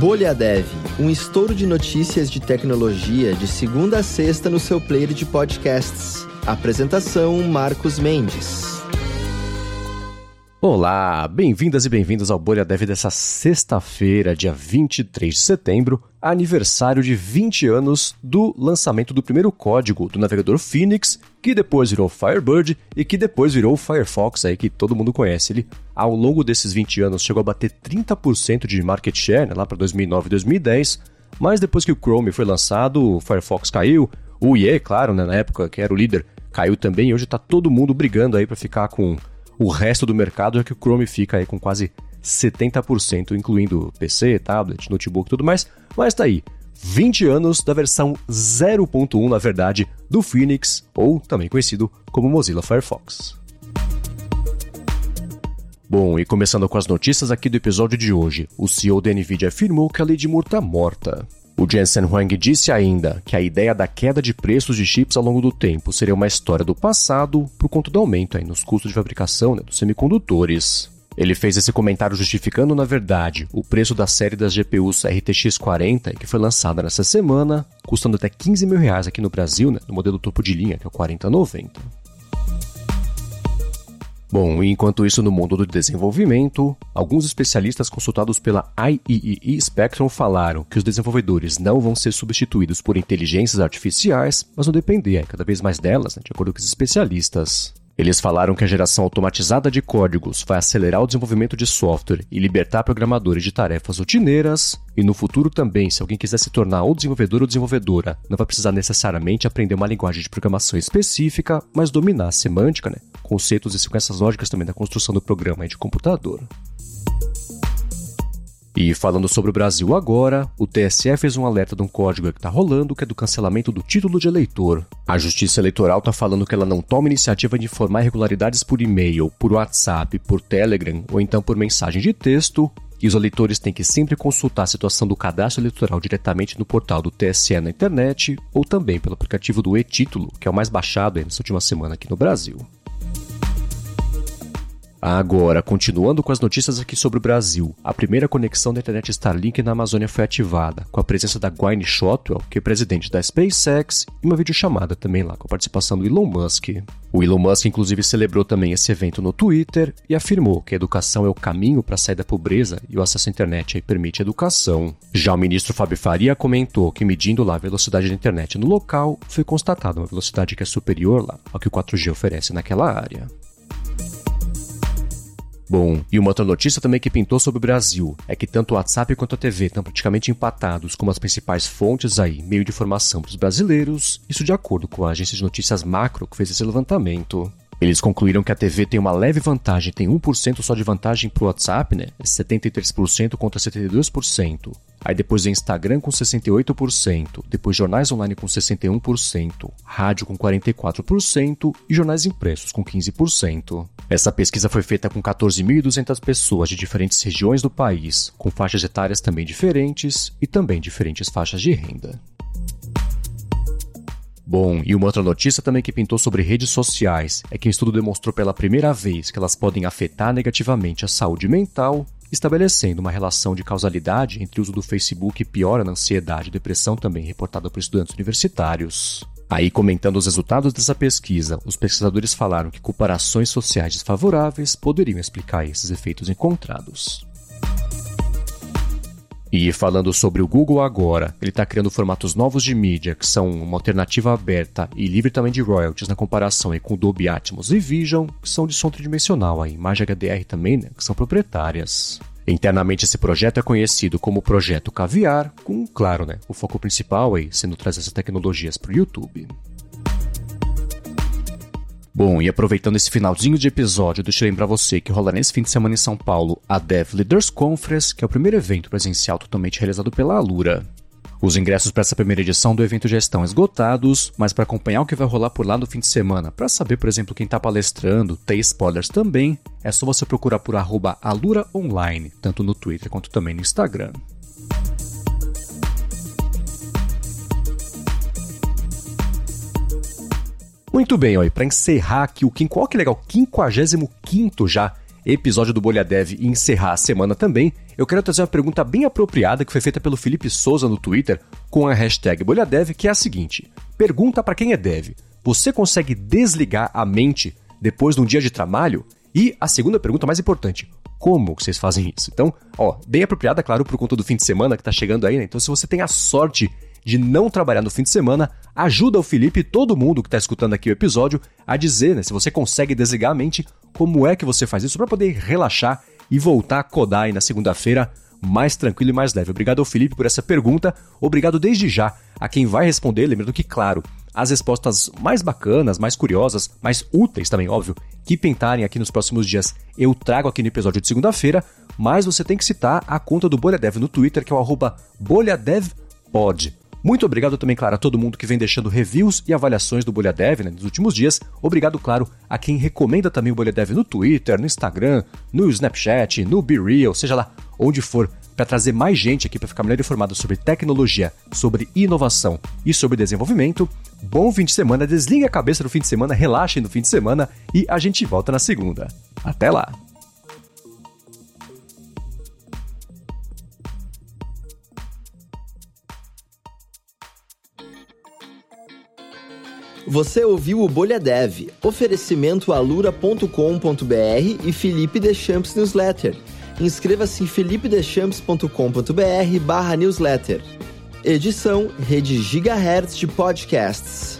Bolha Dev, um estouro de notícias de tecnologia de segunda a sexta no seu player de podcasts. Apresentação Marcos Mendes. Olá, bem-vindas e bem-vindos ao Bolha Dev dessa sexta-feira, dia 23 de setembro, aniversário de 20 anos do lançamento do primeiro código do navegador Phoenix, que depois virou Firebird e que depois virou Firefox, aí que todo mundo conhece. Ele, ao longo desses 20 anos, chegou a bater 30% de market share, né, lá para 2009 e 2010, mas depois que o Chrome foi lançado, o Firefox caiu, o IE, claro, né, na época que era o líder, caiu também, e hoje está todo mundo brigando aí para ficar com o resto do mercado é que o Chrome fica aí com quase 70%, incluindo PC, tablet, notebook e tudo mais. Mas tá aí, 20 anos da versão 0.1, na verdade, do Phoenix, ou também conhecido como Mozilla Firefox. Bom, e começando com as notícias aqui do episódio de hoje, o CEO da Nvidia afirmou que a de Moore está morta. O Jensen Huang disse ainda que a ideia da queda de preços de chips ao longo do tempo seria uma história do passado por conta do aumento aí nos custos de fabricação né, dos semicondutores. Ele fez esse comentário justificando, na verdade, o preço da série das GPUs RTX 40, que foi lançada nessa semana, custando até 15 mil reais aqui no Brasil, né, no modelo topo de linha, que é o 4090. Bom, enquanto isso no mundo do desenvolvimento, alguns especialistas consultados pela IEEE Spectrum falaram que os desenvolvedores não vão ser substituídos por inteligências artificiais, mas vão depender cada vez mais delas, né, de acordo com os especialistas. Eles falaram que a geração automatizada de códigos vai acelerar o desenvolvimento de software e libertar programadores de tarefas rotineiras, e no futuro também, se alguém quiser se tornar ou desenvolvedor ou desenvolvedora, não vai precisar necessariamente aprender uma linguagem de programação específica, mas dominar a semântica, né? conceitos e sequências lógicas também da construção do programa de computador. E falando sobre o Brasil agora, o TSE fez um alerta de um código que está rolando, que é do cancelamento do título de eleitor. A Justiça Eleitoral está falando que ela não toma iniciativa de informar irregularidades por e-mail, por WhatsApp, por Telegram ou então por mensagem de texto, e os eleitores têm que sempre consultar a situação do cadastro eleitoral diretamente no portal do TSE na internet ou também pelo aplicativo do e-Título, que é o mais baixado nessa última semana aqui no Brasil. Agora, continuando com as notícias aqui sobre o Brasil, a primeira conexão da internet Starlink na Amazônia foi ativada, com a presença da Gwyneth Shotwell, que é presidente da SpaceX, e uma videochamada também lá, com a participação do Elon Musk. O Elon Musk, inclusive, celebrou também esse evento no Twitter e afirmou que a educação é o caminho para sair da pobreza e o acesso à internet permite educação. Já o ministro Fábio Faria comentou que, medindo lá a velocidade da internet no local, foi constatada uma velocidade que é superior lá ao que o 4G oferece naquela área. Bom, e uma outra notícia também que pintou sobre o Brasil é que tanto o WhatsApp quanto a TV estão praticamente empatados como as principais fontes aí, meio de informação para os brasileiros, isso de acordo com a agência de notícias Macro que fez esse levantamento. Eles concluíram que a TV tem uma leve vantagem, tem 1% só de vantagem para o WhatsApp, né? 73% contra 72%. Aí depois vem Instagram com 68%, depois jornais online com 61%, rádio com 44% e jornais impressos com 15%. Essa pesquisa foi feita com 14.200 pessoas de diferentes regiões do país, com faixas etárias também diferentes e também diferentes faixas de renda. Bom, e uma outra notícia também que pintou sobre redes sociais é que o estudo demonstrou pela primeira vez que elas podem afetar negativamente a saúde mental, estabelecendo uma relação de causalidade entre o uso do Facebook e piora na ansiedade e depressão também reportada por estudantes universitários. Aí, comentando os resultados dessa pesquisa, os pesquisadores falaram que comparações sociais desfavoráveis poderiam explicar esses efeitos encontrados. E falando sobre o Google agora, ele está criando formatos novos de mídia que são uma alternativa aberta e livre também de royalties na comparação com Dolby Atmos e Vision, que são de som tridimensional, a imagem HDR também, né, que são proprietárias. Internamente esse projeto é conhecido como Projeto Caviar, com, claro, né, o foco principal aí sendo trazer essas tecnologias para o YouTube. Bom, e aproveitando esse finalzinho de episódio, deixa eu lembrar você que rola nesse fim de semana em São Paulo a Dev Leaders Conference, que é o primeiro evento presencial totalmente realizado pela Alura. Os ingressos para essa primeira edição do evento já estão esgotados, mas para acompanhar o que vai rolar por lá no fim de semana, para saber, por exemplo, quem está palestrando, ter spoilers também, é só você procurar por arroba Alura Online, tanto no Twitter quanto também no Instagram. Muito bem, ó, para encerrar aqui o qual que legal, 55 já episódio do Bolha Dev e encerrar a semana também, eu quero trazer uma pergunta bem apropriada que foi feita pelo Felipe Souza no Twitter com a hashtag BolhaDev, que é a seguinte: Pergunta para quem é dev: Você consegue desligar a mente depois de um dia de trabalho? E a segunda pergunta mais importante: como vocês fazem isso? Então, ó, bem apropriada, claro, por conta do fim de semana que tá chegando aí, né? Então, se você tem a sorte de não trabalhar no fim de semana, ajuda o Felipe e todo mundo que está escutando aqui o episódio a dizer, né, se você consegue desligar a mente, como é que você faz isso para poder relaxar e voltar a codar aí na segunda-feira mais tranquilo e mais leve. Obrigado ao Felipe por essa pergunta. Obrigado desde já a quem vai responder, lembrando que, claro, as respostas mais bacanas, mais curiosas, mais úteis também, óbvio, que pintarem aqui nos próximos dias, eu trago aqui no episódio de segunda-feira, mas você tem que citar a conta do BolhaDev no Twitter, que é o arroba. Muito obrigado também, claro, a todo mundo que vem deixando reviews e avaliações do Bolha Dev né, nos últimos dias. Obrigado, claro, a quem recomenda também o Bolha Dev no Twitter, no Instagram, no Snapchat, no BeReal, seja lá onde for, para trazer mais gente aqui para ficar melhor informado sobre tecnologia, sobre inovação e sobre desenvolvimento. Bom fim de semana, desligue a cabeça no fim de semana, relaxe no fim de semana e a gente volta na segunda. Até lá! Você ouviu o Bolha Dev, oferecimento alura.com.br e Felipe Deschamps Newsletter. Inscreva-se em felipedechamps.com.br barra newsletter. Edição Rede Gigahertz de Podcasts.